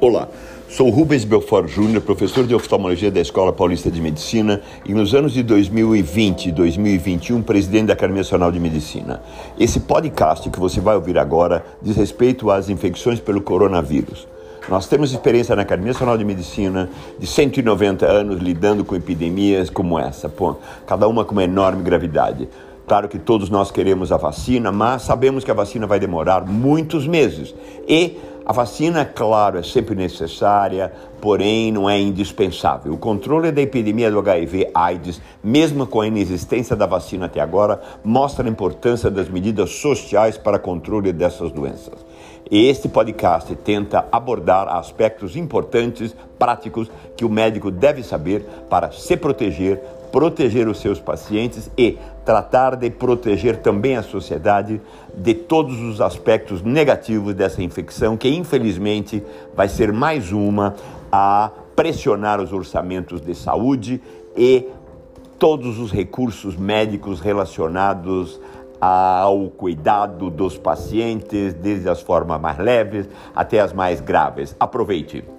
Olá, sou Rubens Belfort Júnior, professor de oftalmologia da Escola Paulista de Medicina e nos anos de 2020 e 2021 presidente da Academia Nacional de Medicina. Esse podcast que você vai ouvir agora diz respeito às infecções pelo coronavírus. Nós temos experiência na Academia Nacional de Medicina de 190 anos lidando com epidemias como essa, cada uma com uma enorme gravidade. Claro que todos nós queremos a vacina, mas sabemos que a vacina vai demorar muitos meses. E a vacina, claro, é sempre necessária, porém não é indispensável. O controle da epidemia do HIV/AIDS, mesmo com a inexistência da vacina até agora, mostra a importância das medidas sociais para controle dessas doenças. Este podcast tenta abordar aspectos importantes, práticos, que o médico deve saber para se proteger, proteger os seus pacientes e tratar de proteger também a sociedade de todos os aspectos negativos dessa infecção, que infelizmente vai ser mais uma a pressionar os orçamentos de saúde e todos os recursos médicos relacionados ao cuidado dos pacientes, desde as formas mais leves até as mais graves. Aproveite!